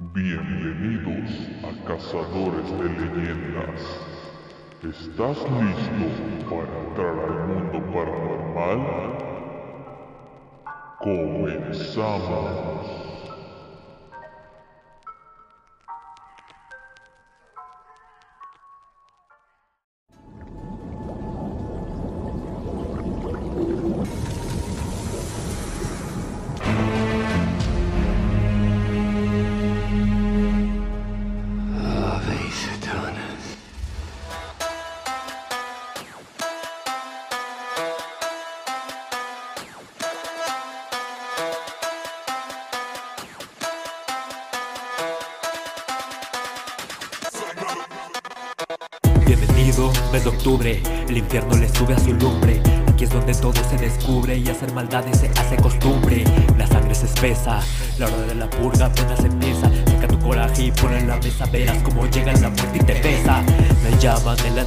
Bienvenidos a Cazadores de Leyendas. ¿Estás listo para entrar al mundo paranormal? Comenzamos.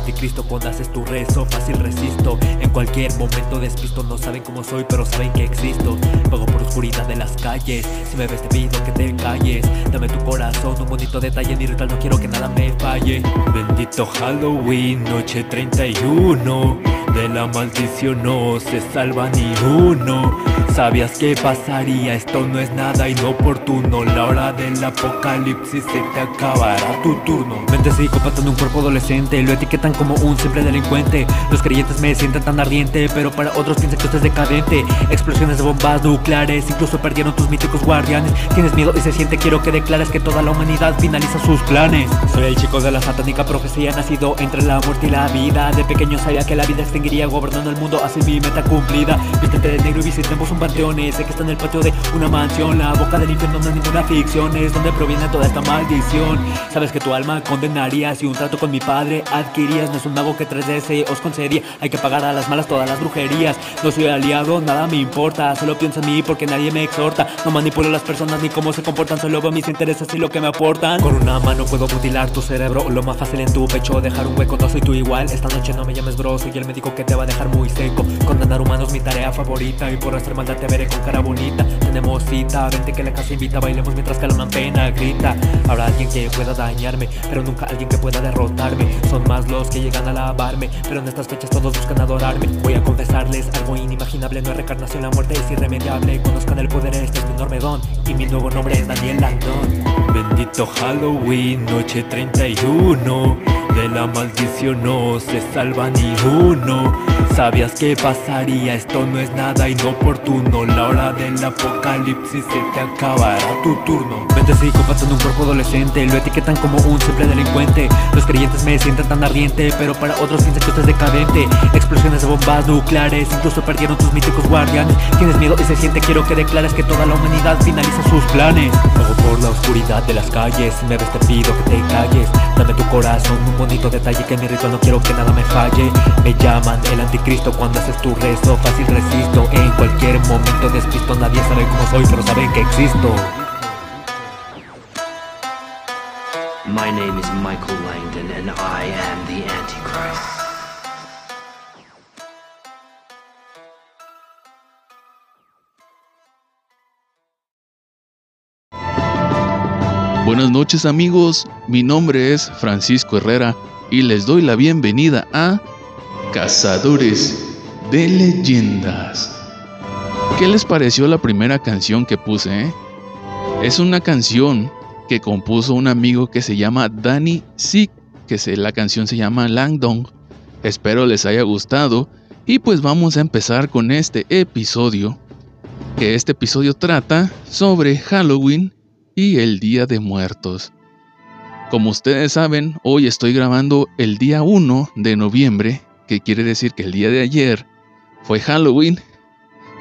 Anticristo cuando haces tu rezo, fácil resisto. En cualquier momento despisto, no saben cómo soy, pero saben que existo. Pago por oscuridad de las calles, si me ves te pido que te calles. Dame tu corazón, un bonito detalle, mi ritual no quiero que nada me falle. Bendito Halloween, noche 31. De la maldición no se salva ni uno. Sabías que pasaría, esto no es nada inoportuno. La hora del apocalipsis se te acabará tu turno. Mente psicópata en un cuerpo adolescente, lo etiquetan como un simple delincuente. Los creyentes me sienten tan ardiente, pero para otros piensan que esto es decadente. Explosiones de bombas nucleares, incluso perdieron tus míticos guardianes. Tienes miedo y se siente, quiero que declares que toda la humanidad finaliza sus planes. Soy el chico de la satánica profecía, nacido entre la muerte y la vida. De pequeño sabía que la vida extinguiría, gobernando el mundo, así mi meta cumplida. Vístete de negro y visitemos un panteón. Sé que está en el patio de una mansión. La boca del infierno no es ninguna ficción, es donde proviene toda esta maldición. Sabes que tu alma condenaría si un trato con mi padre adquirías. No es un mago que tres deseos concedía. Hay que pagar a las malas todas las brujerías. No soy aliado, nada me importa. Solo pienso en mí porque nadie me exhorta. No manipulo a las personas ni cómo se comportan. Solo veo mis intereses y lo que me aportan. Con una mano puedo mutilar tu cerebro. Lo más fácil en tu pecho, dejar un hueco. No soy tú igual. Esta noche no me llames bro. Soy el médico que te va a dejar muy seco. Condenar humanos mi tarea favorita. Y por hacer maldad te veré con cara bonita. Tenemos cita, vente que la casa invita. Bailemos mientras que la pena grita. Habrá alguien que pueda dañarme, pero nunca alguien que pueda derrotarme. Son más los que llegan a alabarme, pero en estas fechas todos buscan adorarme. Voy a confesarles algo inimaginable. No es reencarnación, la muerte es irremediable. Conozcan el poder, este es mi enorme don. Y mi nuevo nombre es Daniel Landon. Bendito Halloween, noche 31. De la maldición no se salva ni uno. Sabías que pasaría, esto no es nada inoportuno. La hora del apocalipsis se te acabará tu turno. Mente psicópata en un cuerpo adolescente, lo etiquetan como un simple delincuente. Los creyentes me sienten tan ardiente, pero para otros esto es decadente. Explosiones de bombas nucleares, incluso perdieron tus míticos guardianes. Tienes miedo y se siente, quiero que declares que toda la humanidad finaliza sus planes. Pago por la oscuridad de las calles, si me ves te pido que te calles. Dame tu corazón, un bonito detalle que en mi ritual no quiero que nada me falle. Me llaman el anticristo cuando haces tu rezo, fácil resisto. En cualquier momento despisto, nadie sabe cómo soy, pero saben que existo. My name is Michael Langdon, and I am the Antichrist. Buenas noches amigos, mi nombre es Francisco Herrera y les doy la bienvenida a Cazadores de Leyendas. ¿Qué les pareció la primera canción que puse? eh? Es una canción que compuso un amigo que se llama Danny Sick, que la canción se llama Langdon. Espero les haya gustado y pues vamos a empezar con este episodio, que este episodio trata sobre Halloween y el Día de Muertos. Como ustedes saben, hoy estoy grabando el día 1 de noviembre, que quiere decir que el día de ayer fue Halloween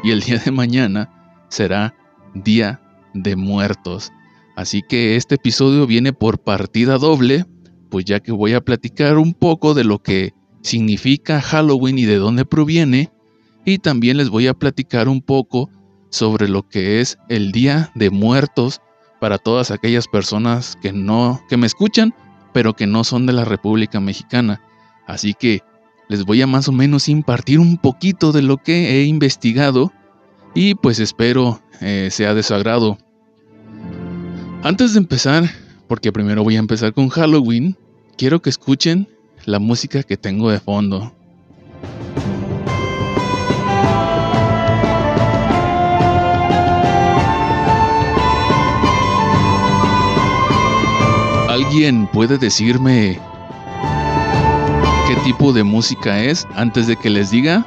y el día de mañana será Día de Muertos. Así que este episodio viene por partida doble, pues ya que voy a platicar un poco de lo que significa Halloween y de dónde proviene, y también les voy a platicar un poco sobre lo que es el Día de Muertos para todas aquellas personas que no que me escuchan, pero que no son de la República Mexicana. Así que les voy a más o menos impartir un poquito de lo que he investigado y pues espero eh, sea de su agrado. Antes de empezar, porque primero voy a empezar con Halloween, quiero que escuchen la música que tengo de fondo. ¿Alguien puede decirme qué tipo de música es antes de que les diga?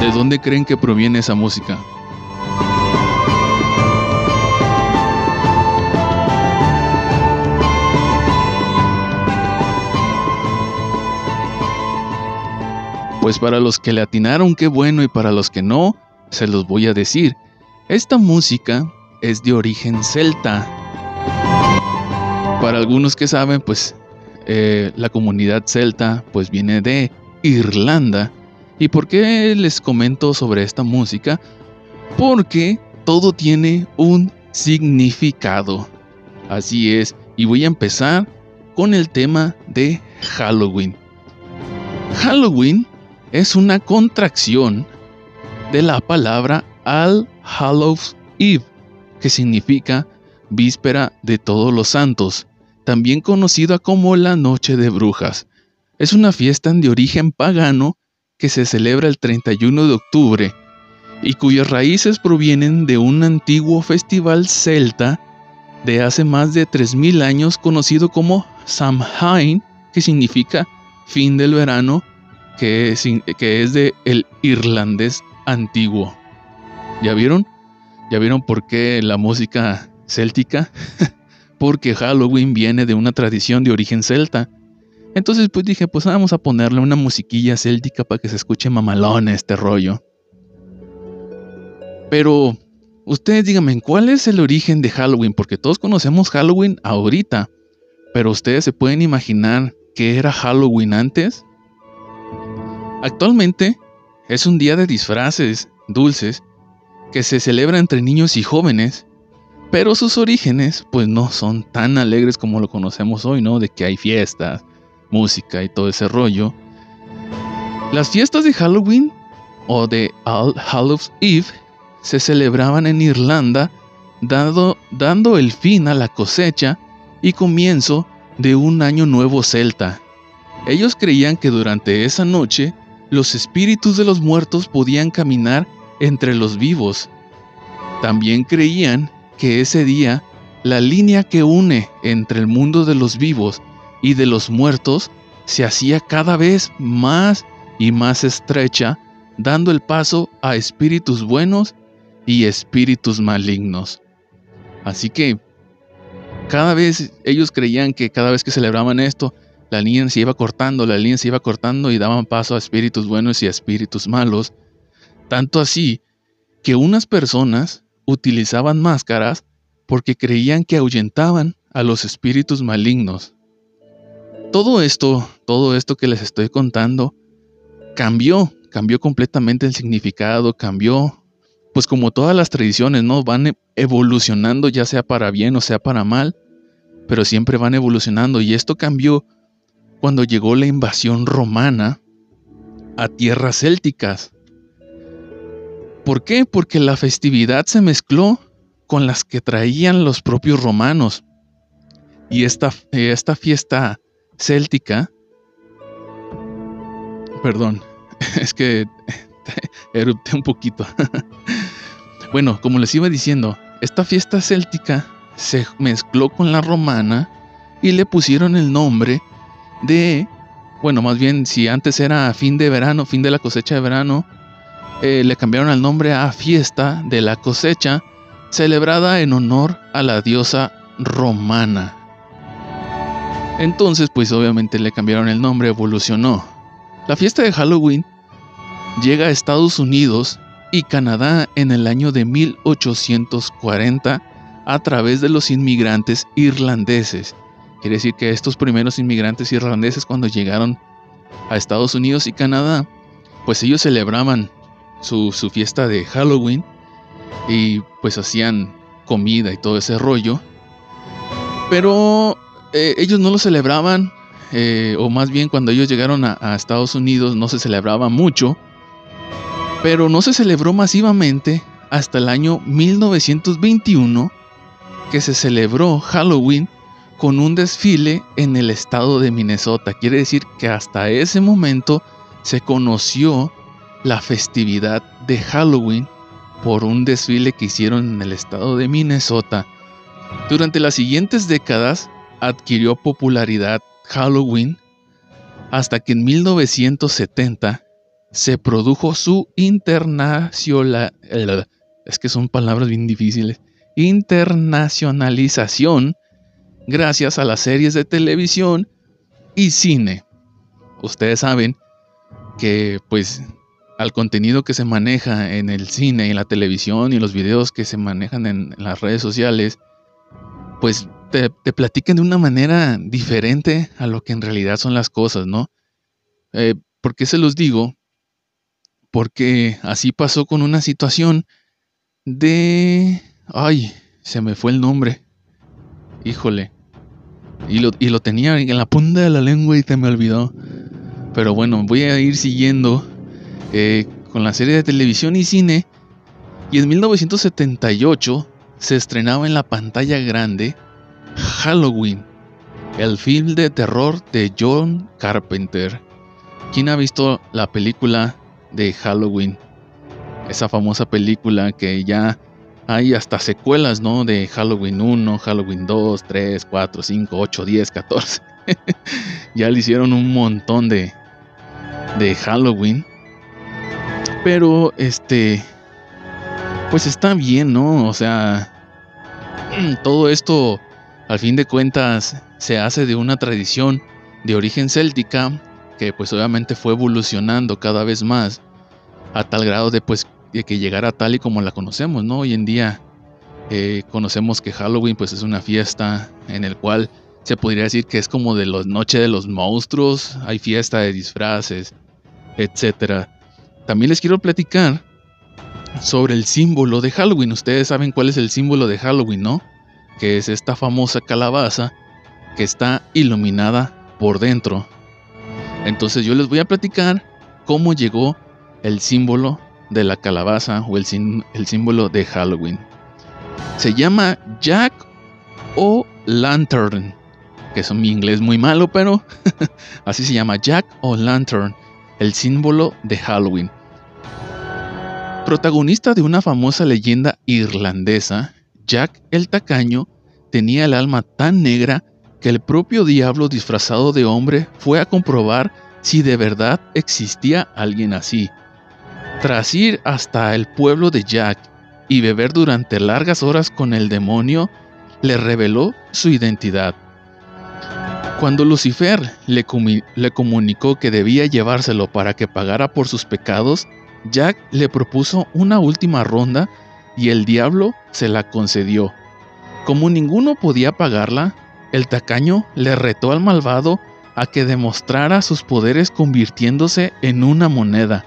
¿De dónde creen que proviene esa música? Pues para los que le atinaron, qué bueno, y para los que no, se los voy a decir. Esta música es de origen celta. Para algunos que saben, pues eh, la comunidad celta pues viene de Irlanda. ¿Y por qué les comento sobre esta música? Porque todo tiene un significado. Así es, y voy a empezar con el tema de Halloween. Halloween es una contracción de la palabra All Hallows Eve, que significa víspera de todos los santos, también conocida como la Noche de Brujas. Es una fiesta de origen pagano que se celebra el 31 de octubre y cuyas raíces provienen de un antiguo festival celta de hace más de 3.000 años conocido como Samhain, que significa fin del verano que es, que de el irlandés antiguo. ¿Ya vieron? ¿Ya vieron por qué la música céltica? Porque Halloween viene de una tradición de origen celta. Entonces pues dije, pues vamos a ponerle una musiquilla céltica para que se escuche mamalón este rollo. Pero ustedes díganme, ¿cuál es el origen de Halloween? Porque todos conocemos Halloween ahorita, pero ustedes se pueden imaginar qué era Halloween antes. Actualmente es un día de disfraces dulces que se celebra entre niños y jóvenes, pero sus orígenes pues no son tan alegres como lo conocemos hoy, ¿no? De que hay fiestas, música y todo ese rollo. Las fiestas de Halloween o de All Hallows Eve se celebraban en Irlanda dando el fin a la cosecha y comienzo de un año nuevo celta. Ellos creían que durante esa noche los espíritus de los muertos podían caminar entre los vivos. También creían que ese día la línea que une entre el mundo de los vivos y de los muertos se hacía cada vez más y más estrecha, dando el paso a espíritus buenos y espíritus malignos. Así que cada vez ellos creían que cada vez que celebraban esto, la línea se iba cortando, la línea se iba cortando y daban paso a espíritus buenos y a espíritus malos. Tanto así que unas personas utilizaban máscaras porque creían que ahuyentaban a los espíritus malignos. Todo esto, todo esto que les estoy contando, cambió, cambió completamente el significado, cambió, pues como todas las tradiciones, ¿no? Van evolucionando ya sea para bien o sea para mal, pero siempre van evolucionando y esto cambió cuando llegó la invasión romana a tierras célticas. ¿Por qué? Porque la festividad se mezcló con las que traían los propios romanos. Y esta, esta fiesta céltica, perdón, es que erupté un poquito. bueno, como les iba diciendo, esta fiesta céltica se mezcló con la romana y le pusieron el nombre de, bueno, más bien si antes era fin de verano, fin de la cosecha de verano, eh, le cambiaron el nombre a fiesta de la cosecha, celebrada en honor a la diosa romana. Entonces, pues obviamente le cambiaron el nombre, evolucionó. La fiesta de Halloween llega a Estados Unidos y Canadá en el año de 1840 a través de los inmigrantes irlandeses Quiere decir que estos primeros inmigrantes irlandeses cuando llegaron a Estados Unidos y Canadá, pues ellos celebraban su, fiesta de Halloween y pues hacían comida y todo ese rollo. Pero eh, ellos no lo celebraban, eh, o más bien cuando ellos llegaron a, a Estados Unidos no se celebraba mucho, pero no se celebró masivamente hasta el año 1921 que se celebró Halloween con un desfile en el estado de Minnesota. Quiere decir que hasta ese momento se conoció la festividad de Halloween por un desfile que hicieron en el estado de Minnesota. Durante las siguientes décadas adquirió popularidad Halloween hasta que en 1970 se produjo su internacional es que son palabras bien difíciles internacionalización gracias a las series de televisión y cine. Ustedes saben que pues al contenido que se maneja en el cine y la televisión y los videos que se manejan en, las redes sociales, pues te, te, platican de una manera diferente a lo que en realidad son las cosas, ¿no? Eh, ¿Por qué se los digo? Porque así pasó con una situación de... Ay, se me fue el nombre. Híjole. Y lo, y lo tenía en la punta de la lengua y se me olvidó. Pero bueno, voy a ir siguiendo eh, con la serie de televisión y cine. Y en 1978 se estrenaba en la pantalla grande Halloween, el film de terror de John Carpenter. ¿Quién ha visto la película de Halloween? Esa famosa película que ya hay hasta secuelas, ¿no? De Halloween 1, Halloween 2, 3, 4, 5, 8, 10, 14. ya le hicieron un montón de, de Halloween. Pero, este, pues está bien, ¿no? O sea, todo esto, al fin de cuentas, se hace de una tradición de origen céltica que pues obviamente fue evolucionando cada vez más a tal grado de pues que llegara tal y como la conocemos, ¿no? Hoy en día eh, conocemos que Halloween pues es una fiesta en el cual se podría decir que es como de la noche de los monstruos, hay fiesta de disfraces, etc. También les quiero platicar sobre el símbolo de Halloween. Ustedes saben cuál es el símbolo de Halloween, ¿no? Que es esta famosa calabaza que está iluminada por dentro. Entonces yo les voy a platicar cómo llegó el símbolo de la calabaza o el, símbolo de Halloween. Se llama Jack o Lantern, que es mi inglés muy malo, pero así se llama Jack o Lantern, el símbolo de Halloween. Protagonista de una famosa leyenda irlandesa, Jack el Tacaño tenía el alma tan negra que el propio diablo disfrazado de hombre fue a comprobar si de verdad existía alguien así. Tras ir hasta el pueblo de Jack y beber durante largas horas con el demonio, le reveló su identidad. Cuando Lucifer le, comunicó que debía llevárselo para que pagara por sus pecados, Jack le propuso una última ronda y el diablo se la concedió. Como ninguno podía pagarla, el tacaño le retó al malvado a que demostrara sus poderes convirtiéndose en una moneda.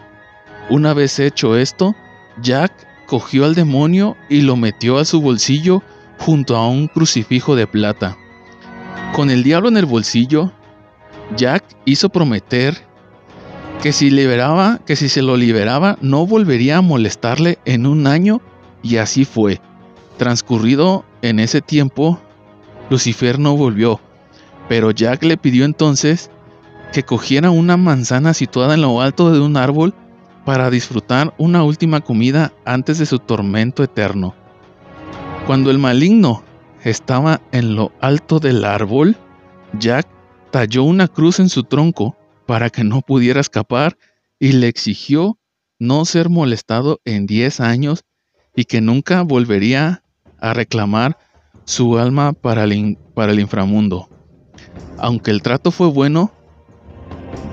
Una vez hecho esto, Jack cogió al demonio y lo metió a su bolsillo junto a un crucifijo de plata. Con el diablo en el bolsillo, Jack hizo prometer que si liberaba, que si se lo liberaba, no volvería a molestarle en un año, y así fue. Transcurrido en ese tiempo, Lucifer no volvió, pero Jack le pidió entonces que cogiera una manzana situada en lo alto de un árbol para disfrutar una última comida antes de su tormento eterno. Cuando el maligno estaba en lo alto del árbol, Jack talló una cruz en su tronco para que no pudiera escapar y le exigió no ser molestado en 10 años y que nunca volvería a reclamar su alma para el, para el inframundo. Aunque el trato fue bueno,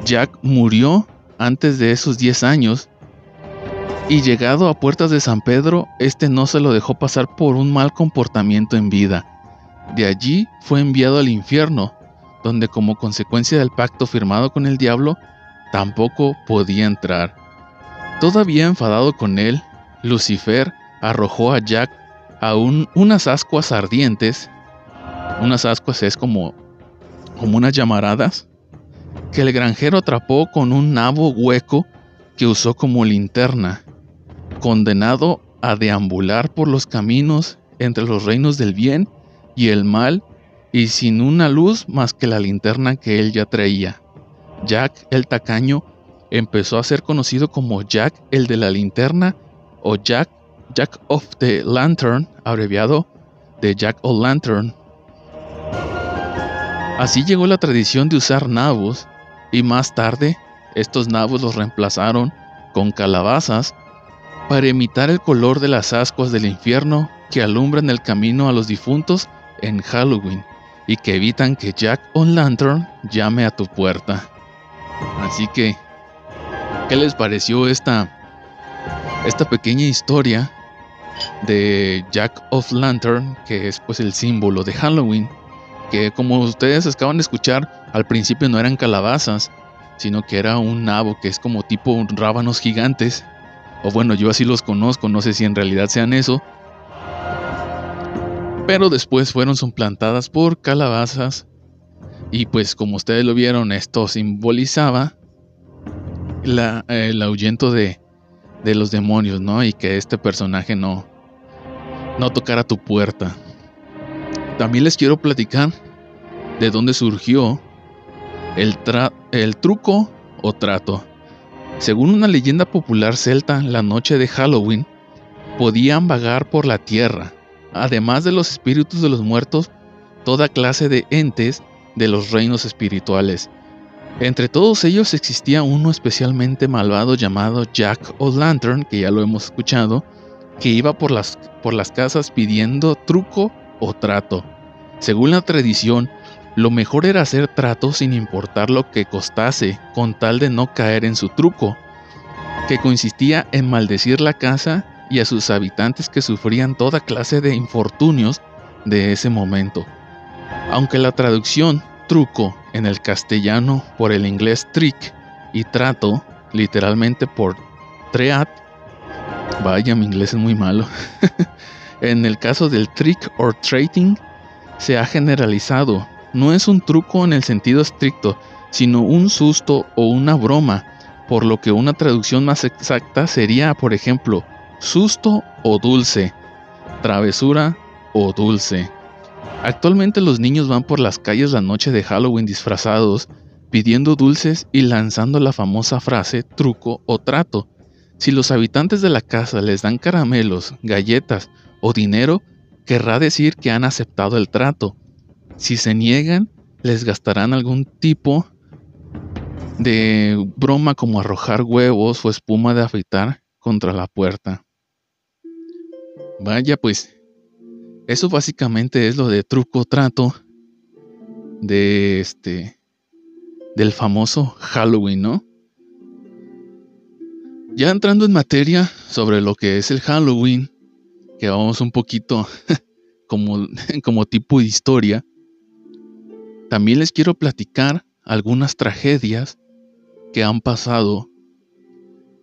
Jack murió antes de esos 10 años, y llegado a puertas de San Pedro, este no se lo dejó pasar por un mal comportamiento en vida. De allí fue enviado al infierno, donde como consecuencia del pacto firmado con el diablo, tampoco podía entrar. Todavía enfadado con él, Lucifer arrojó a Jack a unas ascuas ardientes. Unas ascuas es como, como unas llamaradas que el granjero atrapó con un nabo hueco que usó como linterna, condenado a deambular por los caminos entre los reinos del bien y el mal y sin una luz más que la linterna que él ya traía. Jack el tacaño empezó a ser conocido como Jack el de la linterna o Jack, Jack of the Lantern, abreviado de Jack o Lantern. Así llegó la tradición de usar nabos y más tarde estos nabos los reemplazaron con calabazas para imitar el color de las ascuas del infierno que alumbran el camino a los difuntos en Halloween y que evitan que Jack o Lantern llame a tu puerta. Así que, ¿qué les pareció esta, esta pequeña historia de Jack of Lantern, que es pues el símbolo de Halloween? Que como ustedes acaban de escuchar, al principio no eran calabazas, sino que era un nabo que es como tipo rábanos gigantes. O bueno, yo así los conozco, no sé si en realidad sean eso. Pero después fueron suplantadas por calabazas y pues como ustedes lo vieron, esto simbolizaba el ahuyento de, de los demonios, ¿no? Y que este personaje no, no tocara tu puerta. También les quiero platicar de dónde surgió el, el truco o trato. Según una leyenda popular celta, la noche de Halloween podían vagar por la tierra, además de los espíritus de los muertos, toda clase de entes de los reinos espirituales. Entre todos ellos existía uno especialmente malvado llamado Jack O'Lantern, que ya lo hemos escuchado, que iba por las, por las casas pidiendo truco o trato. Según la tradición, lo mejor era hacer trato sin importar lo que costase, con tal de no caer en su truco, que consistía en maldecir la casa y a sus habitantes que sufrían toda clase de infortunios de ese momento. Aunque la traducción truco en el castellano por el inglés trick y trato literalmente por treat, vaya mi inglés es muy malo, en el caso del trick or treating se ha generalizado. No es un truco en el sentido estricto, sino un susto o una broma, por lo que una traducción más exacta sería, por ejemplo, susto o dulce, travesura o dulce. Actualmente los niños van por las calles la noche de Halloween disfrazados, pidiendo dulces y lanzando la famosa frase truco o trato. Si los habitantes de la casa les dan caramelos, galletas o dinero, querrá decir que han aceptado el trato. Si se niegan, les gastarán algún tipo de broma como arrojar huevos o espuma de afeitar contra la puerta. Vaya pues, eso básicamente es lo de truco trato de este del famoso Halloween, ¿no? Ya entrando en materia sobre lo que es el Halloween, que vamos un poquito como, como tipo de historia, también les quiero platicar algunas tragedias que han pasado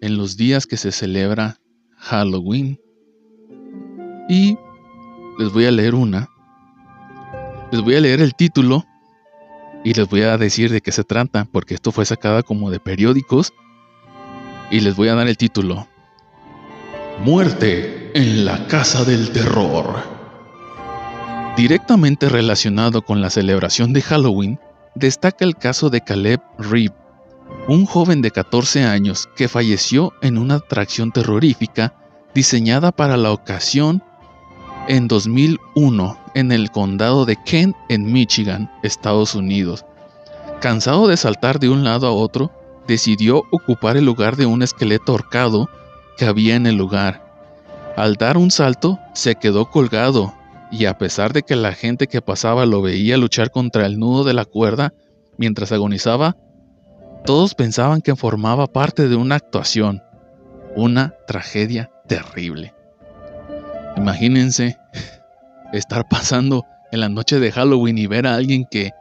en los días que se celebra Halloween. Y les voy a leer una. Les voy a leer el título y les voy a decir de qué se trata, porque esto fue sacada como de periódicos. Y les voy a dar el título. Muerte en la Casa del Terror. Directamente relacionado con la celebración de Halloween, destaca el caso de Caleb Reeb, un joven de 14 años que falleció en una atracción terrorífica diseñada para la ocasión en 2001 en el condado de Kent, en Michigan, Estados Unidos. Cansado de saltar de un lado a otro, decidió ocupar el lugar de un esqueleto ahorcado que había en el lugar. Al dar un salto, se quedó colgado y a pesar de que la gente que pasaba lo veía luchar contra el nudo de la cuerda mientras agonizaba, todos pensaban que formaba parte de una actuación, una tragedia terrible. Imagínense estar pasando en la noche de Halloween y ver a alguien que,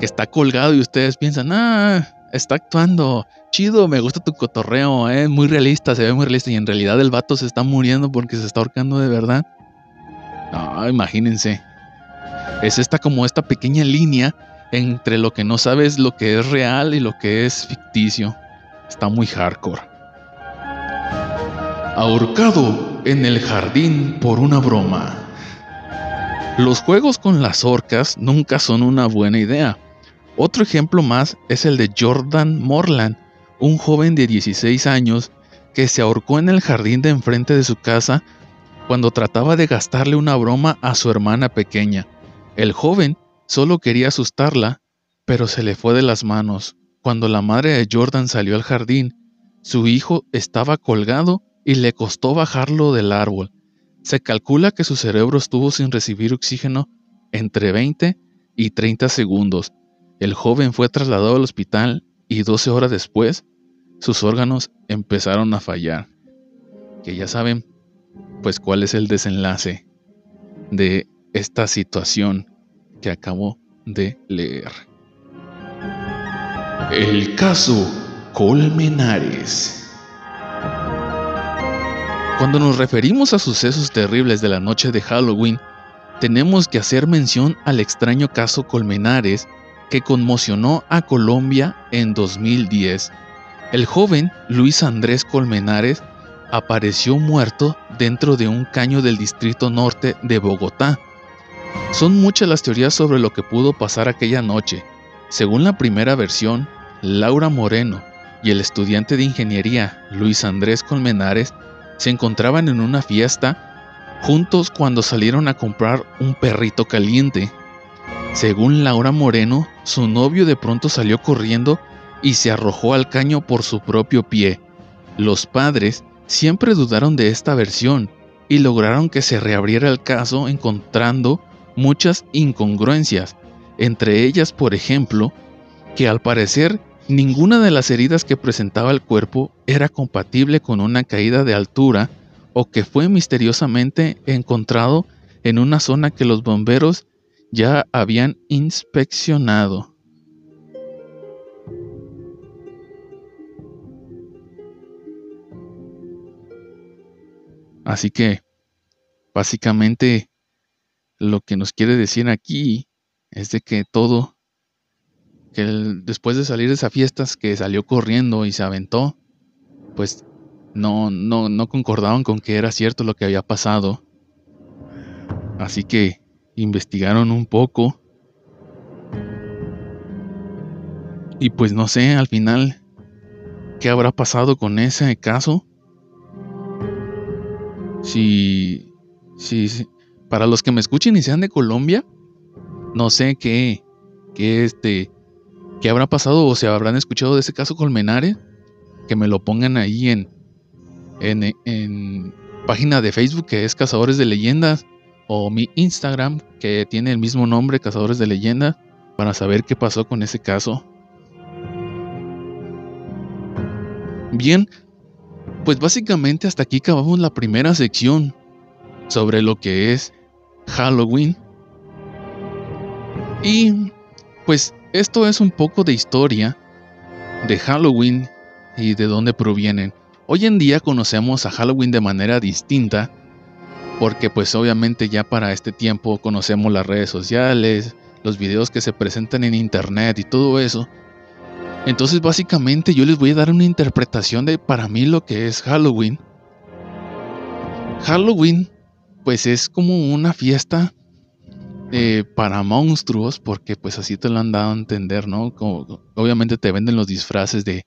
está colgado y ustedes piensan, ah, está actuando, chido, me gusta tu cotorreo, eh, muy realista, se ve muy realista y en realidad el vato se está muriendo porque se está ahorcando de verdad. No, imagínense. Es esta como esta pequeña línea entre lo que no sabes lo que es real y lo que es ficticio. Está muy hardcore. Ahorcado en el jardín por una broma. Los juegos con las orcas nunca son una buena idea. Otro ejemplo más es el de Jordan Morland, un joven de 16 años que se ahorcó en el jardín de enfrente de su casa cuando trataba de gastarle una broma a su hermana pequeña. El joven solo quería asustarla, pero se le fue de las manos. Cuando la madre de Jordan salió al jardín, su hijo estaba colgado y le costó bajarlo del árbol. Se calcula que su cerebro estuvo sin recibir oxígeno entre 20 y 30 segundos. El joven fue trasladado al hospital y 12 horas después, sus órganos empezaron a fallar. Que ya saben, pues cuál es el desenlace de esta situación que acabo de leer. El caso Colmenares. Cuando nos referimos a sucesos terribles de la noche de Halloween, tenemos que hacer mención al extraño caso Colmenares que conmocionó a Colombia en 2010. El joven Luis Andrés Colmenares apareció muerto dentro de un caño del Distrito Norte de Bogotá. Son muchas las teorías sobre lo que pudo pasar aquella noche. Según la primera versión, Laura Moreno y el estudiante de ingeniería Luis Andrés Colmenares se encontraban en una fiesta juntos cuando salieron a comprar un perrito caliente. Según Laura Moreno, su novio de pronto salió corriendo y se arrojó al caño por su propio pie. Los padres siempre dudaron de esta versión y lograron que se reabriera el caso encontrando muchas incongruencias, entre ellas, por ejemplo, que al parecer ninguna de las heridas que presentaba el cuerpo era compatible con una caída de altura o que fue misteriosamente encontrado en una zona que los bomberos ya habían inspeccionado. Así que, básicamente, lo que nos quiere decir aquí es de que todo, que después de salir de esas fiestas, que salió corriendo y se aventó, pues no, no, no concordaban con que era cierto lo que había pasado. Así que investigaron un poco. Y pues no sé, al final, ¿qué habrá pasado con ese caso? Si, si, para los que me escuchen y sean de Colombia, no sé qué, qué este, qué habrá pasado o se habrán escuchado de ese caso Colmenares, que me lo pongan ahí en, en, en página de Facebook que es Cazadores de Leyendas o mi Instagram que tiene el mismo nombre Cazadores de Leyendas para saber qué pasó con ese caso. Bien, pues básicamente hasta aquí acabamos la primera sección sobre lo que es Halloween. Y pues esto es un poco de historia de Halloween y de dónde provienen. Hoy en día conocemos a Halloween de manera distinta porque pues obviamente ya para este tiempo conocemos las redes sociales, los videos que se presentan en internet y todo eso. Entonces básicamente yo les voy a dar una interpretación de para mí lo que es Halloween. Halloween pues es como una fiesta eh, para monstruos porque pues así te lo han dado a entender, ¿no? Como, obviamente te venden los disfraces de,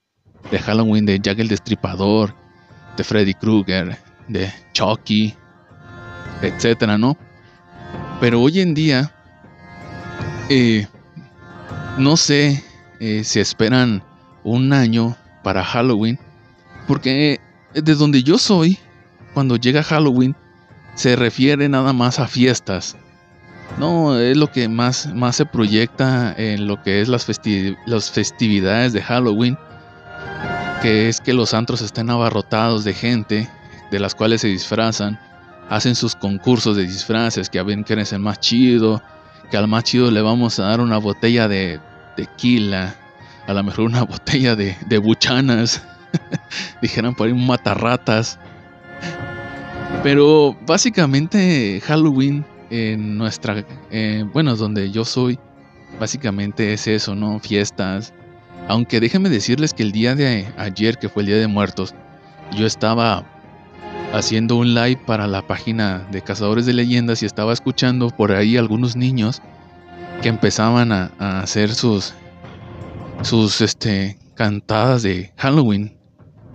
de Halloween de Jack el Destripador, de Freddy Krueger, de Chucky, etcétera, ¿no? Pero hoy en día, eh, no sé eh, se esperan un año para Halloween, porque de donde yo soy, cuando llega Halloween, se refiere nada más a fiestas. No, es lo que más, más se proyecta en lo que es las, las festividades de Halloween, que es que los antros estén abarrotados de gente, de las cuales se disfrazan, hacen sus concursos de disfraces, que a ver quién es el más chido, que al más chido le vamos a dar una botella de tequila, a lo mejor una botella de, de buchanas, dijeran por ahí un matarratas. Pero básicamente Halloween en nuestra, eh, bueno, donde yo soy, básicamente es eso, ¿no? Fiestas. Aunque déjenme decirles que el día de ayer, que fue el Día de Muertos, yo estaba haciendo un live para la página de Cazadores de Leyendas y estaba escuchando por ahí algunos niños que empezaban a, hacer sus sus este cantadas de Halloween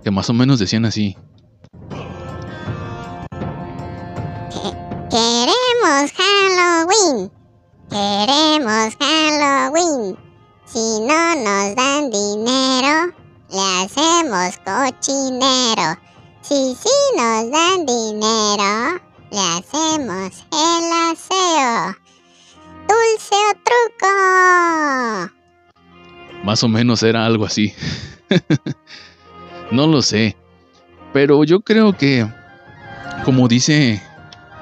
que más o menos decían así. Queremos Halloween. Queremos Halloween. Si no nos dan dinero, le hacemos cochinero. Si sí nos dan dinero, le hacemos el aseo. Dulce truco. Más o menos era algo así. no lo sé. Pero yo creo que, como dice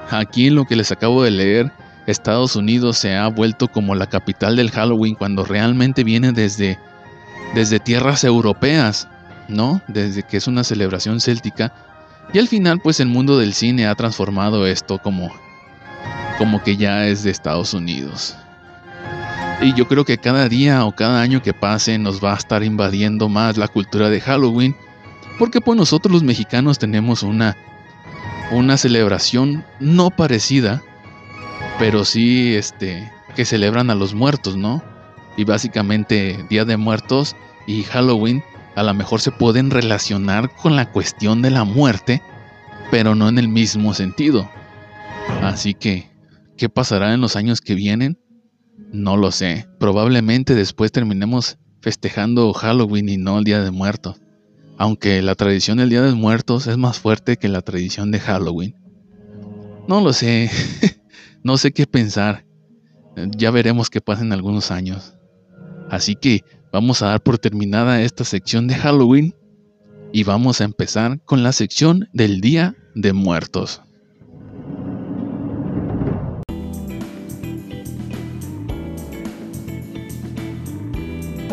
aquí en lo que les acabo de leer, Estados Unidos se ha vuelto como la capital del Halloween cuando realmente viene desde, desde tierras europeas, ¿no? Desde que es una celebración céltica. Y al final, pues el mundo del cine ha transformado esto como, como que ya es de Estados Unidos. Y yo creo que cada día o cada año que pase nos va a estar invadiendo más la cultura de Halloween. Porque pues nosotros los mexicanos tenemos una, una celebración no parecida pero sí este que celebran a los muertos, ¿no? Y básicamente Día de Muertos y Halloween a lo mejor se pueden relacionar con la cuestión de la muerte, pero no en el mismo sentido. Así que, ¿qué pasará en los años que vienen? No lo sé. Probablemente después terminemos festejando Halloween y no el Día de Muertos. Aunque la tradición del Día de Muertos es más fuerte que la tradición de Halloween. No lo sé. No sé qué pensar. Ya veremos qué pasa en algunos años. Así que vamos a dar por terminada esta sección de Halloween y vamos a empezar con la sección del Día de Muertos.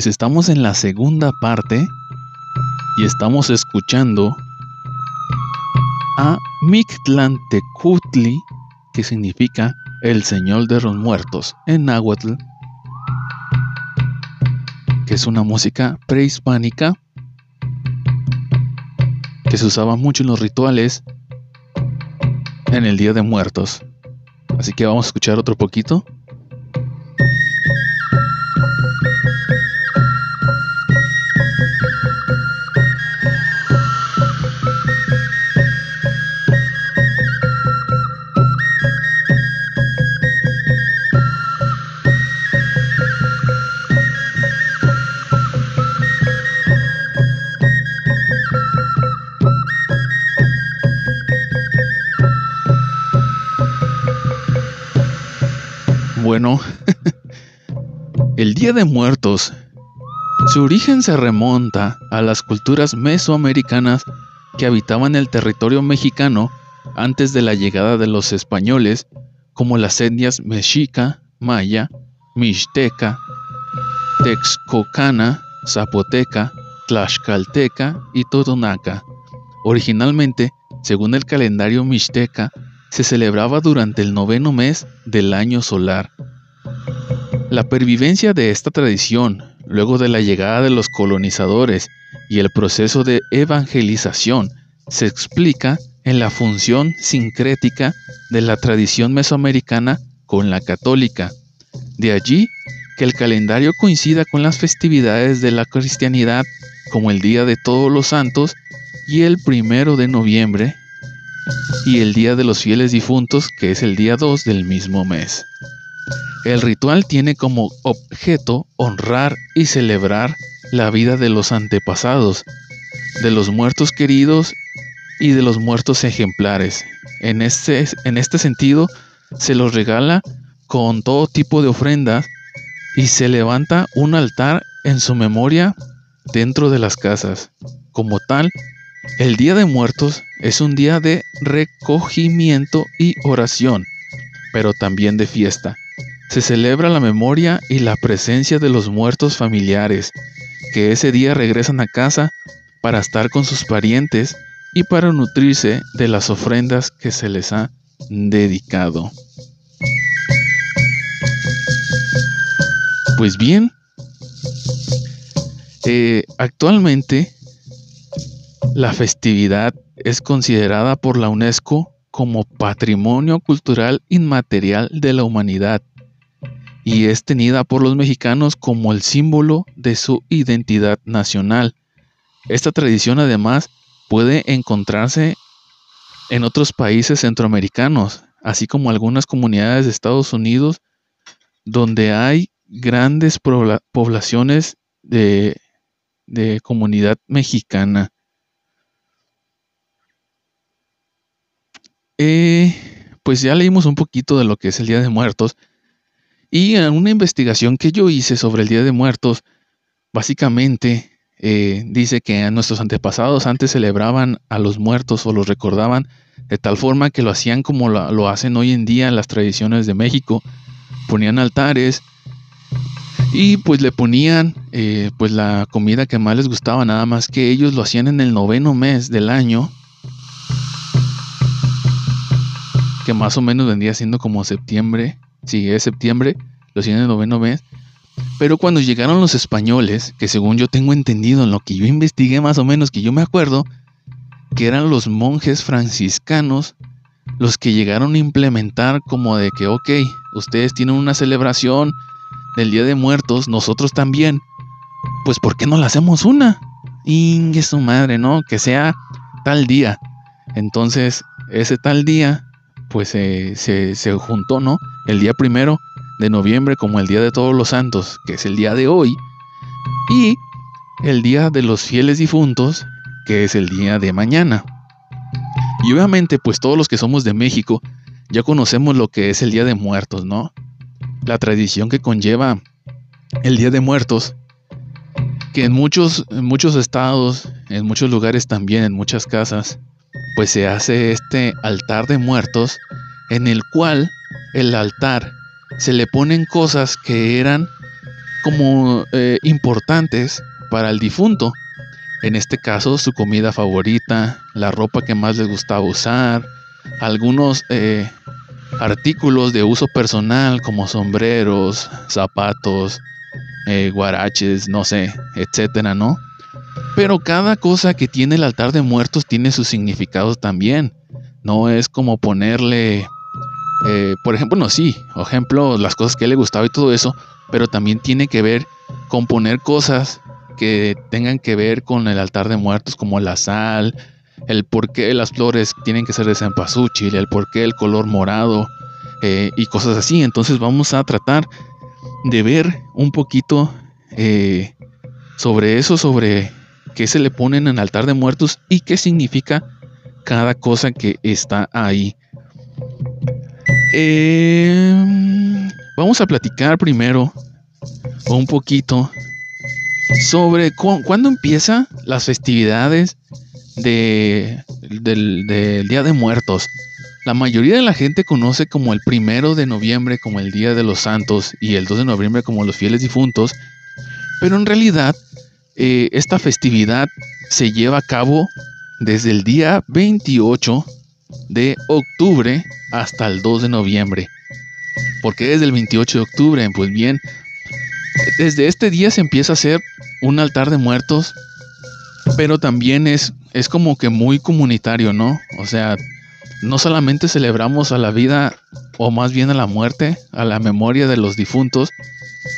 Pues estamos en la segunda parte y estamos escuchando a Mictlantecutli, que significa el Señor de los Muertos en náhuatl, que es una música prehispánica que se usaba mucho en los rituales en el Día de Muertos. Así que vamos a escuchar otro poquito. Día de Muertos Su origen se remonta a las culturas mesoamericanas que habitaban el territorio mexicano antes de la llegada de los españoles, como las etnias mexica, maya, mixteca, texcocana, zapoteca, tlaxcalteca y totonaca. Originalmente, según el calendario mixteca, se celebraba durante el noveno mes del año solar. La pervivencia de esta tradición, luego de la llegada de los colonizadores y el proceso de evangelización, se explica en la función sincrética de la tradición mesoamericana con la católica. De allí que el calendario coincida con las festividades de la cristianidad como el Día de Todos los Santos y el primero de noviembre y el Día de los Fieles Difuntos que es el día 2 del mismo mes. El ritual tiene como objeto honrar y celebrar la vida de los antepasados, de los muertos queridos y de los muertos ejemplares. En este, en este sentido, se los regala con todo tipo de ofrendas y se levanta un altar en su memoria dentro de las casas. Como tal, el Día de Muertos es un día de recogimiento y oración, pero también de fiesta. Se celebra la memoria y la presencia de los muertos familiares, que ese día regresan a casa para estar con sus parientes y para nutrirse de las ofrendas que se les ha dedicado. Pues bien, eh, actualmente la festividad es considerada por la UNESCO como Patrimonio Cultural Inmaterial de la Humanidad y es tenida por los mexicanos como el símbolo de su identidad nacional. Esta tradición además puede encontrarse en otros países centroamericanos, así como algunas comunidades de Estados Unidos donde hay grandes poblaciones de, comunidad mexicana. Eh, pues ya leímos un poquito de lo que es el Día de Muertos y en una investigación que yo hice sobre el Día de Muertos, básicamente eh, dice que nuestros antepasados antes celebraban a los muertos o los recordaban de tal forma que lo hacían como lo, hacen hoy en día en las tradiciones de México. Ponían altares y pues le ponían eh, pues la comida que más les gustaba, nada más que ellos lo hacían en el noveno mes del año, que más o menos vendría siendo como septiembre, si es septiembre, lo hacían en el noveno mes. Pero cuando llegaron los españoles, que según yo tengo entendido en lo que yo investigué más o menos, que yo me acuerdo, que eran los monjes franciscanos los que llegaron a implementar como de que, ok, ustedes tienen una celebración del Día de Muertos, nosotros también, pues ¿por qué no la hacemos una? Inge su madre, ¿no? Que sea tal día. Entonces, ese tal día, pues se, se juntó, ¿no? El día primero de noviembre como el Día de Todos los Santos, que es el día de hoy, y el Día de los Fieles Difuntos, que es el día de mañana. Y obviamente, pues todos los que somos de México ya conocemos lo que es el Día de Muertos, ¿no? La tradición que conlleva el Día de Muertos, que en muchos, en muchos estados, en muchos lugares también, en muchas casas, pues se hace este altar de muertos en el cual el altar se le ponen cosas que eran como eh, importantes para el difunto. En este caso, su comida favorita, la ropa que más les gustaba usar, algunos eh, artículos de uso personal como sombreros, zapatos, eh, guaraches, no sé, etcétera, ¿no? Pero cada cosa que tiene el altar de muertos tiene su significado también. No es como ponerle eh, por ejemplo, no, sí, por ejemplo, las cosas que le gustaba y todo eso, pero también tiene que ver con poner cosas que tengan que ver con el altar de muertos, como la sal, el por qué las flores tienen que ser de cempasúchil, el por qué el color morado eh, y cosas así. Entonces vamos a tratar de ver un poquito eh, sobre eso, sobre qué se le ponen en altar de muertos y qué significa cada cosa que está ahí. Eh, vamos a platicar primero un poquito sobre cu- cuándo empiezan las festividades de, del, del Día de Muertos. La mayoría de la gente conoce como el primero de noviembre como el Día de los Santos y el 2 de noviembre como los fieles difuntos, pero en realidad eh, esta festividad se lleva a cabo desde el día 28 de octubre hasta el 2 de noviembre. ¿Por qué desde el 28 de octubre? Pues bien, desde este día se empieza a hacer un altar de muertos, pero también es, es como que muy comunitario, ¿no? O sea, no solamente celebramos a la vida, o más bien a la muerte, a la memoria de los difuntos,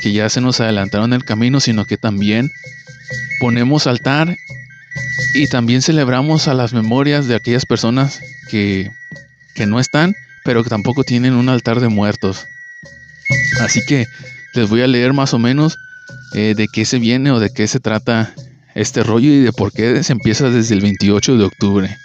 que ya se nos adelantaron el camino, sino que también ponemos altar y también celebramos a las memorias de aquellas personas que, que no están, pero que tampoco tienen un altar de muertos. Así que les voy a leer más o menos eh, de qué se viene o de qué se trata este rollo y de por qué se empieza desde el 28 de octubre.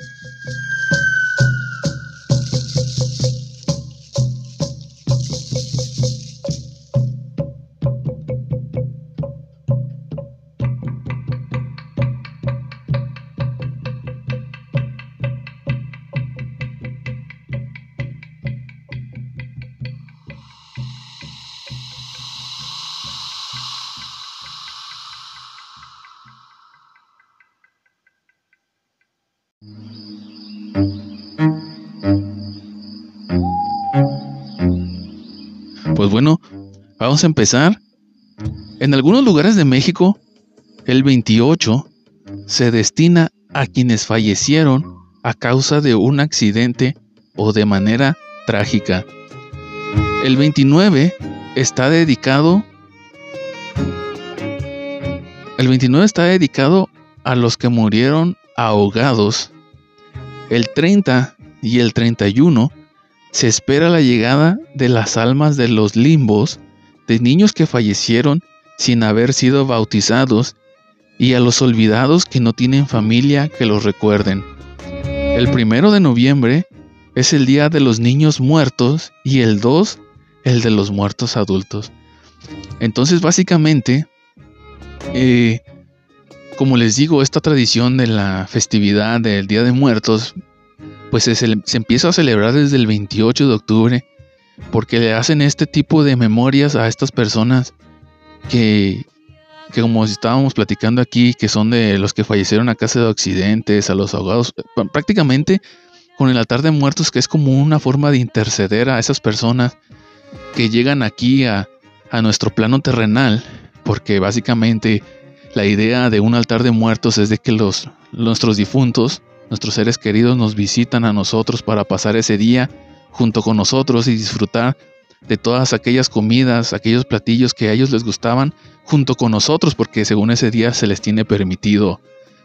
Pues bueno, vamos a empezar. En algunos lugares de México, el 28 se destina a quienes fallecieron a causa de un accidente o de manera trágica. El 29 está dedicado El 29 está dedicado a los que murieron ahogados. El 30 y el 31 se espera la llegada de las almas de los limbos de niños que fallecieron sin haber sido bautizados y a los olvidados que no tienen familia que los recuerden. El primero de noviembre es el día de los niños muertos y el 2 el de los muertos adultos. Entonces básicamente, eh, como les digo, esta tradición de la festividad del Día de Muertos pues se, empieza a celebrar desde el 28 de octubre porque le hacen este tipo de memorias a estas personas que, que como estábamos platicando aquí, que son de los que fallecieron a causa de accidentes, a los ahogados, pr- prácticamente con el altar de muertos que es como una forma de interceder a esas personas que llegan aquí a, a nuestro plano terrenal, porque básicamente la idea de un altar de muertos es de que los, nuestros difuntos Nuestros seres queridos nos visitan a nosotros para pasar ese día junto con nosotros y disfrutar de todas aquellas comidas, aquellos platillos que a ellos les gustaban junto con nosotros, porque según ese día se les tiene permitido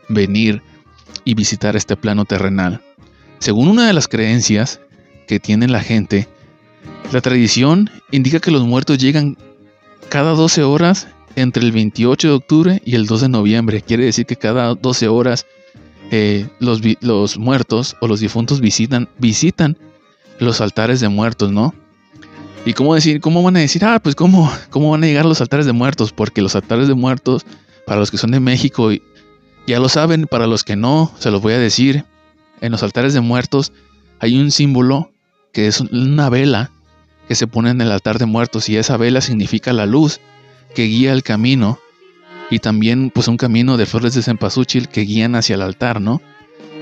venir y visitar este plano terrenal. Según una de las creencias que tiene la gente, la tradición indica que los muertos llegan cada 12 horas entre el 28 de octubre y el 2 de noviembre. Quiere decir que cada 12 horas eh, los, muertos o los difuntos visitan, visitan los altares de muertos, ¿no? ¿Y cómo decir, cómo van a decir, ah, pues cómo, cómo van a llegar los altares de muertos? Porque los altares de muertos, para los que son de México, ya lo saben, para los que no, se los voy a decir. En los altares de muertos hay un símbolo que es una vela que se pone en el altar de muertos y esa vela significa la luz que guía el camino y también pues un camino de flores de cempasúchil que guían hacia el altar, ¿no?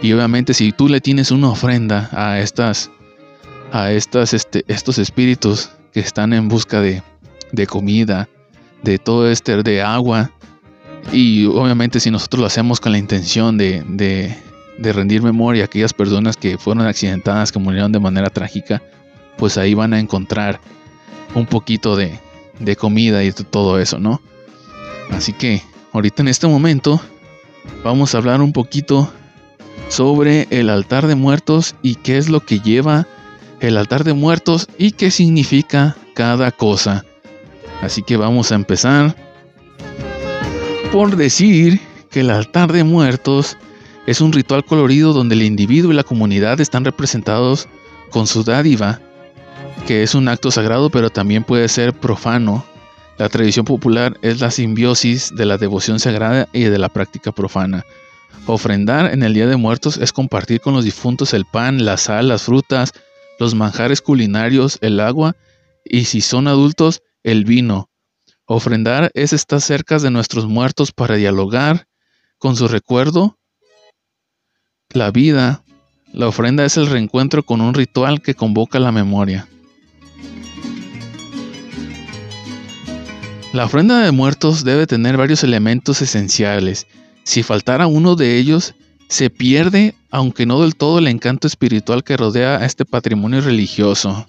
Y obviamente si tú le tienes una ofrenda a estas a estas este, estos espíritus que están en busca de, de comida, de todo este de agua y obviamente si nosotros lo hacemos con la intención de, de, de rendir memoria a aquellas personas que fueron accidentadas, que murieron de manera trágica, pues ahí van a encontrar un poquito de, de comida y todo eso, ¿no? Así que ahorita en este momento vamos a hablar un poquito sobre el altar de muertos y qué es lo que lleva el altar de muertos y qué significa cada cosa. Así que vamos a empezar por decir que el altar de muertos es un ritual colorido donde el individuo y la comunidad están representados con su dádiva, que es un acto sagrado pero también puede ser profano La tradición popular es la simbiosis de la devoción sagrada y de la práctica profana. Ofrendar en el Día de Muertos es compartir con los difuntos el pan, la sal, las frutas, los manjares culinarios, el agua y si son adultos, el vino. Ofrendar es estar cerca de nuestros muertos para dialogar con su recuerdo, la vida. La ofrenda es el reencuentro con un ritual que convoca la memoria. La ofrenda de muertos debe tener varios elementos esenciales. Si faltara uno de ellos, se pierde, aunque no del todo, el encanto espiritual que rodea a este patrimonio religioso.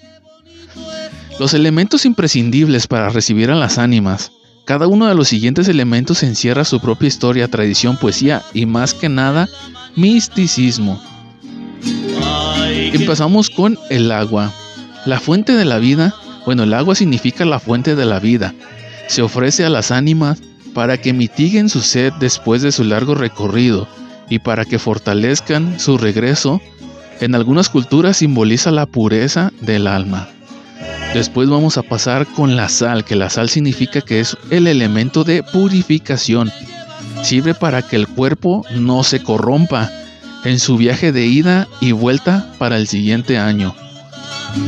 Los elementos imprescindibles para recibir a las ánimas. Cada uno de los siguientes elementos encierra su propia historia, tradición, poesía y más que nada, misticismo. Empezamos con el agua. La fuente de la vida, bueno, el agua significa la fuente de la vida se ofrece a las ánimas para que mitiguen su sed después de su largo recorrido y para que fortalezcan su regreso. En algunas culturas simboliza la pureza del alma. Después vamos a pasar con la sal, que la sal significa que es el elemento de purificación. Sirve para que el cuerpo no se corrompa en su viaje de ida y vuelta para el siguiente año.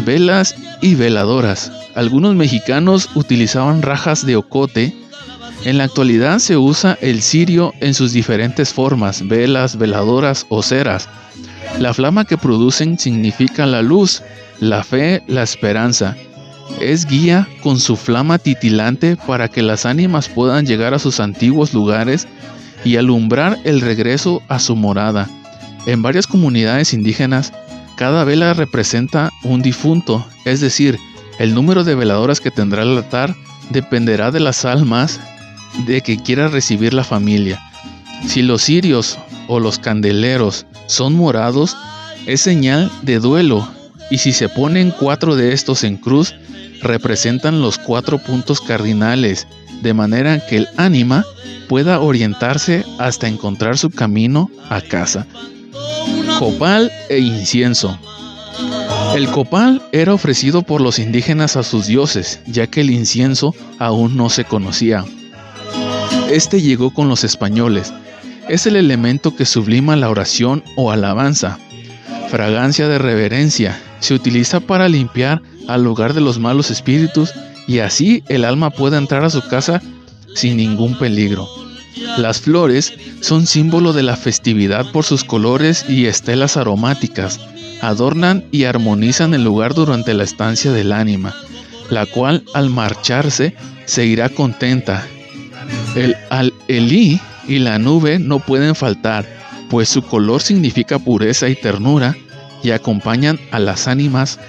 Velas y veladoras. Algunos mexicanos utilizaban rajas de ocote. En la actualidad se usa el cirio en sus diferentes formas, velas, veladoras o ceras. La flama que producen significa la luz, la fe, la esperanza. Es guía con su flama titilante para que las ánimas puedan llegar a sus antiguos lugares y alumbrar el regreso a su morada. En varias comunidades indígenas, cada vela representa un difunto, es decir, el número de veladoras que tendrá el altar dependerá de las almas de que quiera recibir la familia. Si los cirios o los candeleros son morados, es señal de duelo, y si se ponen cuatro de estos en cruz, representan los cuatro puntos cardinales, de manera que el ánima pueda orientarse hasta encontrar su camino a casa. Copal e incienso. El copal era ofrecido por los indígenas a sus dioses, ya que el incienso aún no se conocía. Este llegó con los españoles. Es el elemento que sublima la oración o alabanza. Fragancia de reverencia. Se utiliza para limpiar al lugar de los malos espíritus y así el alma pueda entrar a su casa sin ningún peligro. Las flores son símbolo de la festividad por sus colores y estelas aromáticas adornan y armonizan el lugar durante la estancia del ánima, la cual al marcharse se irá contenta. El al Elí y la nube no pueden faltar, pues su color significa pureza y ternura y acompañan a las ánimas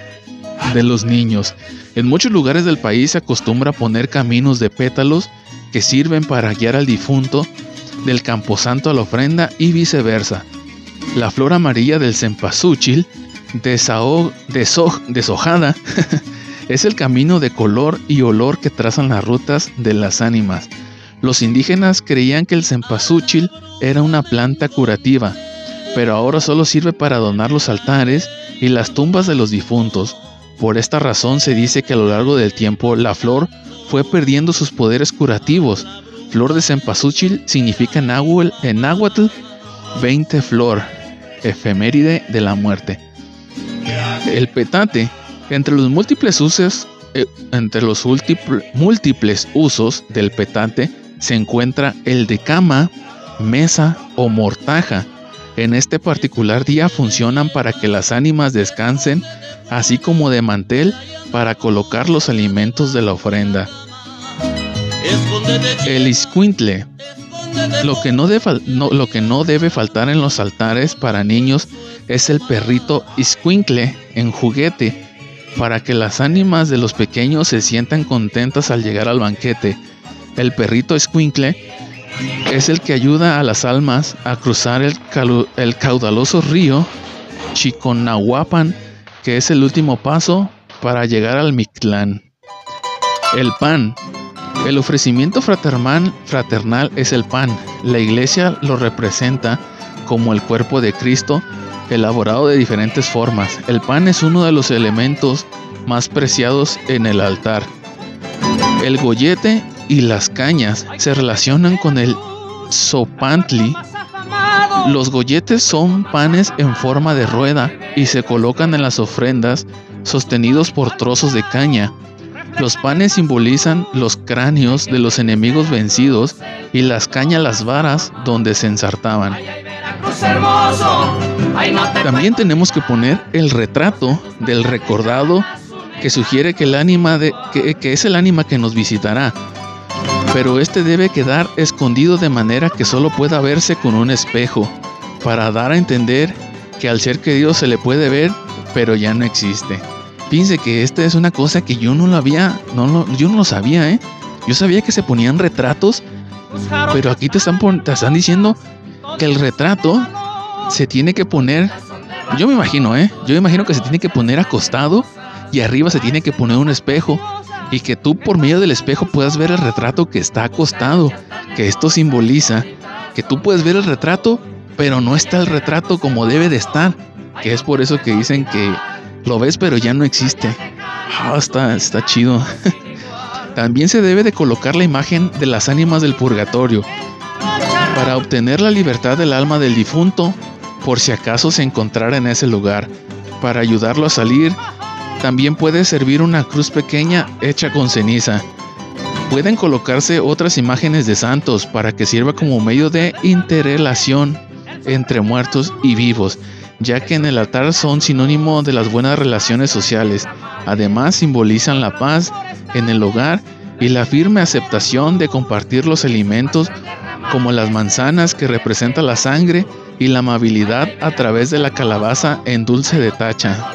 de los niños. En muchos lugares del país se acostumbra poner caminos de pétalos que sirven para guiar al difunto del camposanto a la ofrenda y viceversa. La flor amarilla del cempasúchil deshojada es el camino de color y olor que trazan las rutas de las ánimas. Los indígenas creían que el cempasúchil era una planta curativa, pero ahora solo sirve para adornar los altares y las tumbas de los difuntos. Por esta razón se dice que a lo largo del tiempo la flor fue perdiendo sus poderes curativos. Flor de cempasúchil significa en náhuatl 20 flor, efeméride de la muerte. El petate, entre los múltiples usos, eh, entre los múltiples usos del petate se encuentra el de cama, mesa o mortaja. En este particular día funcionan para que las ánimas descansen, así como de mantel para colocar los alimentos de la ofrenda. El iscuintle. Lo que, no debe faltar en los altares para niños es el perrito Squinkle en juguete, para que las ánimas de los pequeños se sientan contentas al llegar al banquete. El perrito Squinkle es el que ayuda a las almas a cruzar el, caudaloso río Chiconahuapan, que es el último paso para llegar al Mictlán. El pan. El ofrecimiento fraternal, fraternal es el pan. La iglesia lo representa como el cuerpo de Cristo elaborado de diferentes formas. El pan es uno de los elementos más preciados en el altar. El gollete y las cañas se relacionan con el sopantli. Los golletes son panes en forma de rueda y se colocan en las ofrendas sostenidos por trozos de caña. Los panes simbolizan los cráneos de los enemigos vencidos y las cañas las varas donde se ensartaban. También tenemos que poner el retrato del recordado que sugiere que el ánima de, que, que es el ánima que nos visitará. Pero este debe quedar escondido de manera que solo pueda verse con un espejo, para dar a entender que al ser querido se le puede ver, pero ya no existe. Fíjense que esta es una cosa que yo no lo había, no lo, yo no lo sabía, ¿eh? Yo sabía que se ponían retratos, pero aquí te están, te están diciendo que el retrato se tiene que poner, yo me imagino, ¿eh? Yo me imagino que se tiene que poner acostado y arriba se tiene que poner un espejo y que tú por medio del espejo puedas ver el retrato que está acostado, que esto simboliza que tú puedes ver el retrato, pero no está el retrato como debe de estar, que es por eso que dicen que lo ves pero ya no existe. Ah, está, está chido. También se debe de colocar la imagen de las ánimas del purgatorio para obtener la libertad del alma del difunto por si acaso se encontrara en ese lugar, para ayudarlo a salir. También puede servir una cruz pequeña hecha con ceniza. Pueden colocarse otras imágenes de santos para que sirva como medio de interrelación entre muertos y vivos, ya que en el altar son sinónimo de las buenas relaciones sociales. Además simbolizan la paz en el hogar y la firme aceptación de compartir los alimentos como las manzanas que representa la sangre y la amabilidad a través de la calabaza en dulce de tacha.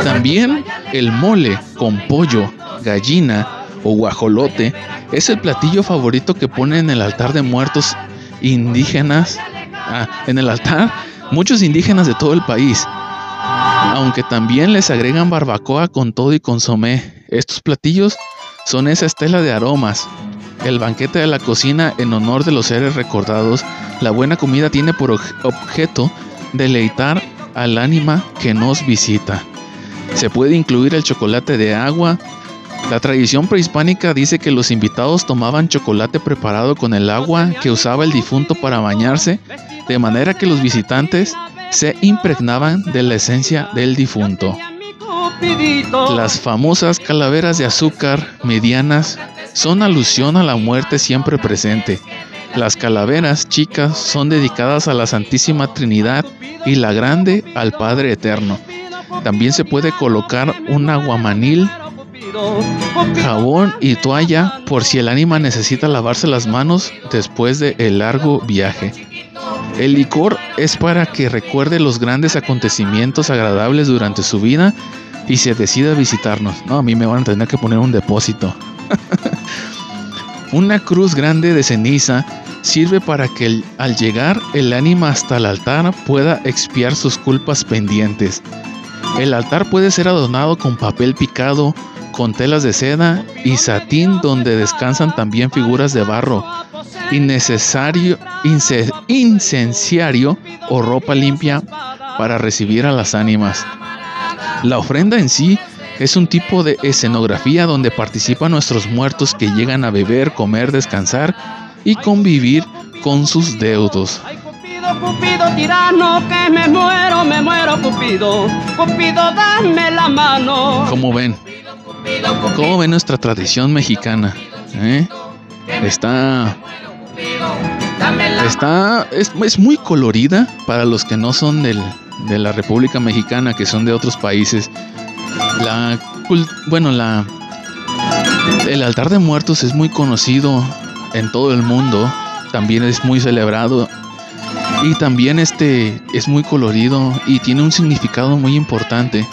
También el mole con pollo, gallina o guajolote es el platillo favorito que ponen en el altar de muertos indígenas. Ah, en el altar muchos indígenas de todo el país. Aunque también les agregan barbacoa con todo y consomé. Estos platillos son esa estela de aromas. El banquete de la cocina en honor de los seres recordados, la buena comida tiene por objeto deleitar al ánima que nos visita. Se puede incluir el chocolate de agua. La tradición prehispánica dice que los invitados tomaban chocolate preparado con el agua que usaba el difunto para bañarse, de manera que los visitantes se impregnaban de la esencia del difunto. Las famosas calaveras de azúcar medianas son alusión a la muerte siempre presente. Las calaveras chicas son dedicadas a la Santísima Trinidad y la grande al Padre Eterno. También se puede colocar un aguamanil, jabón y toalla por si el ánima necesita lavarse las manos después del el largo viaje. El licor es para que recuerde los grandes acontecimientos agradables durante su vida y se decida visitarnos. No, a mí me van a tener que poner un depósito. Una cruz grande de ceniza sirve para que al llegar el ánima hasta el altar pueda expiar sus culpas pendientes. El altar puede ser adornado con papel picado, con telas de seda y satín donde descansan también figuras de barro, innecesario, incenciario o ropa limpia para recibir a las ánimas. La ofrenda en sí es un tipo de escenografía donde participan nuestros muertos que llegan a beber, comer, descansar y convivir con sus deudos. Cupido, tirano, que me muero, me muero, Cupido. Cupido, dame la mano. ¿Cómo ven? ¿Cómo ven nuestra tradición mexicana? ¿Eh? Está. Está. Es, muy colorida para los que no son del, de la República Mexicana que son de otros países. La bueno, la el altar de muertos es muy conocido en todo el mundo, también es muy celebrado y también este es muy colorido y tiene un significado muy importante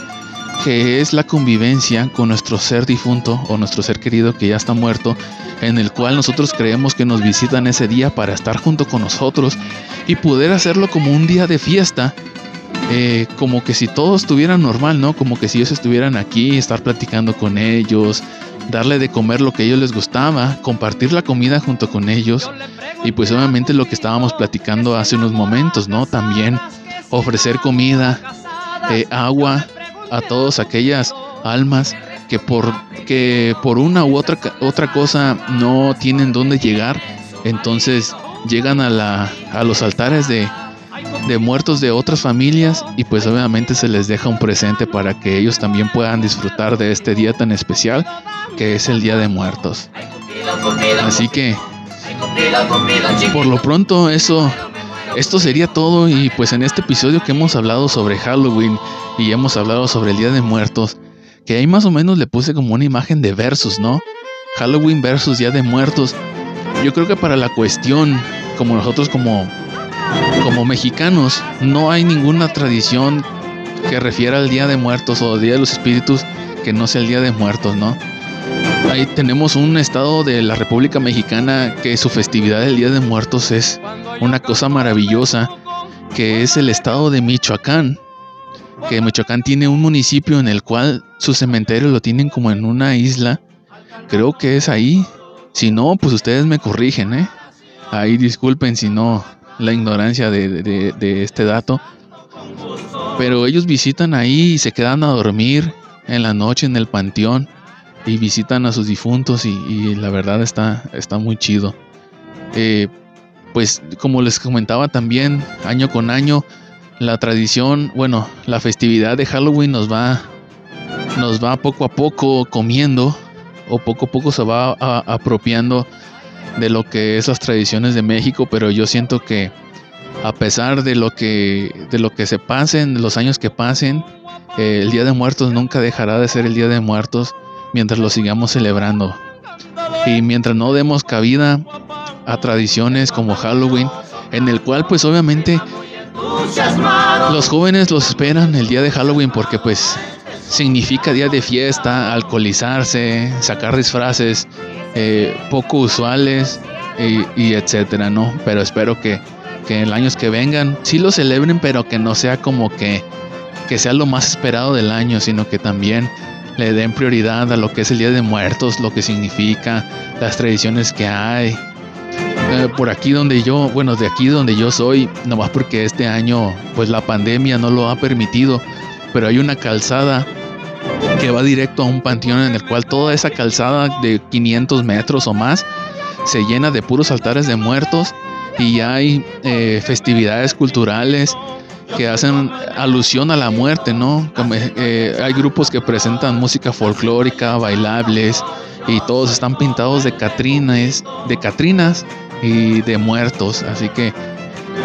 que es la convivencia con nuestro ser difunto o nuestro ser querido que ya está muerto, en el cual nosotros creemos que nos visitan ese día para estar junto con nosotros y poder hacerlo como un día de fiesta eh, como que si todo estuviera normal, ¿no? Como que si ellos estuvieran aquí, estar platicando con ellos, darle de comer lo que a ellos les gustaba, compartir la comida junto con ellos y pues obviamente lo que estábamos platicando hace unos momentos, ¿no? También ofrecer comida, eh, agua a todas aquellas almas que por, que por una u otra, otra cosa no tienen dónde llegar, entonces llegan a, la, a los altares de, de muertos de otras familias y pues obviamente se les deja un presente para que ellos también puedan disfrutar de este día tan especial que es el Día de Muertos. Así que por lo pronto eso esto sería todo y pues en este episodio que hemos hablado sobre Halloween y hemos hablado sobre el Día de Muertos, que ahí más o menos le puse como una imagen de versus, ¿no? Halloween versus Día de Muertos. Yo creo que para la cuestión, como nosotros como como mexicanos, no hay ninguna tradición que refiera al Día de Muertos o Día de los Espíritus que no sea el Día de Muertos, ¿no? Ahí tenemos un estado de la República Mexicana que su festividad del Día de Muertos es una cosa maravillosa, que es el estado de Michoacán. Que Michoacán tiene un municipio en el cual su cementerio lo tienen como en una isla. Creo que es ahí. Si no, pues ustedes me corrigen, ¿eh? Ahí disculpen si no, la ignorancia de, este dato. Pero ellos visitan ahí y se quedan a dormir en la noche en el panteón y visitan a sus difuntos y, la verdad está, está muy chido. Eh, pues como les comentaba también, año con año, la tradición, bueno, la festividad de Halloween nos va, nos va poco a poco comiendo o poco a poco se va apropiando de lo que es las tradiciones de México, pero yo siento que a pesar de lo que, de lo que se pasen, los años que pasen, eh, el Día de Muertos nunca dejará de ser el Día de Muertos mientras lo sigamos celebrando. Y mientras no demos cabida a tradiciones como Halloween, en el cual pues obviamente los jóvenes los esperan el día de Halloween porque pues significa día de fiesta, alcoholizarse, sacar disfraces, eh, poco usuales y, etcétera, ¿no? Pero espero que, que en años que vengan sí lo celebren, pero que no sea como que, que sea lo más esperado del año, sino que también le den prioridad a lo que es el Día de Muertos, lo que significa, las tradiciones que hay. Eh, por aquí donde yo, bueno, de aquí donde yo soy, nomás porque este año pues la pandemia no lo ha permitido, pero hay una calzada que va directo a un panteón en el cual toda esa calzada de 500 metros o más se llena de puros altares de muertos y hay eh, festividades culturales que hacen alusión a la muerte, ¿no? Eh, hay grupos que presentan música folclórica, bailables y todos están pintados de catrinas, de catrinas y de muertos, así que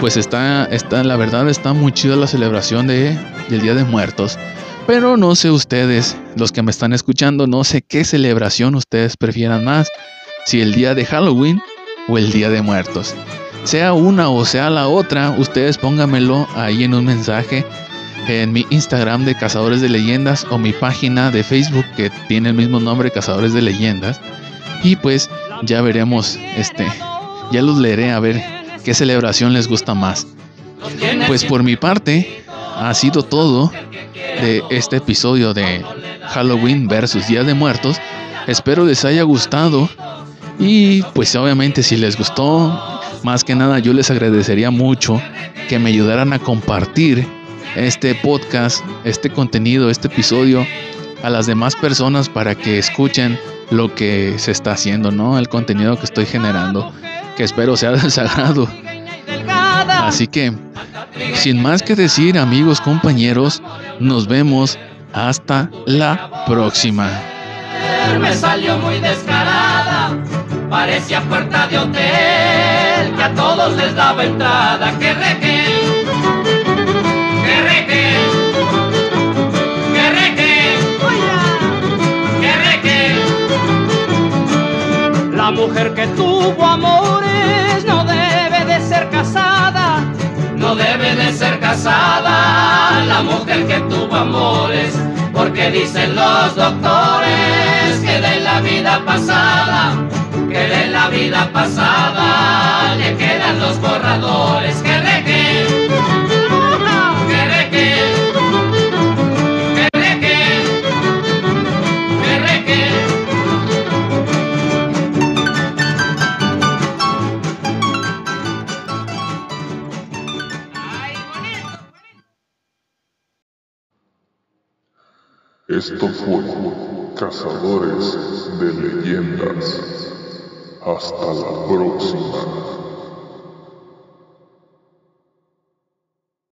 pues está, está la verdad está muy chida la celebración de, del Día de Muertos. Pero no sé ustedes, los que me están escuchando, no sé qué celebración ustedes prefieran más, si el día de Halloween o el día de muertos. Sea una o sea la otra, ustedes pónganmelo ahí en un mensaje en mi Instagram de Cazadores de Leyendas o mi página de Facebook que tiene el mismo nombre Cazadores de Leyendas. Y pues ya veremos, este, ya los leeré a ver qué celebración les gusta más. Pues por mi parte, ha sido todo de este episodio de Halloween versus Día de Muertos. Espero les haya gustado y pues obviamente si les gustó, más que nada yo les agradecería mucho que me ayudaran a compartir este podcast, este contenido, este episodio a las demás personas para que escuchen lo que se está haciendo, ¿no? El contenido que estoy generando, que espero sea de sagrado. Así que sin más que decir, amigos, compañeros, nos vemos hasta la próxima. Me salió muy descarada, parecía puerta de hotel, que a todos les daba entrada, que reque, que reque, que reque, que reque. La mujer que tuvo amores no casada. No debe de ser casada la mujer que tuvo amores, porque dicen los doctores que de la vida pasada, que de la vida pasada le quedan los borradores Esto fue cazadores de leyendas. Hasta la próxima.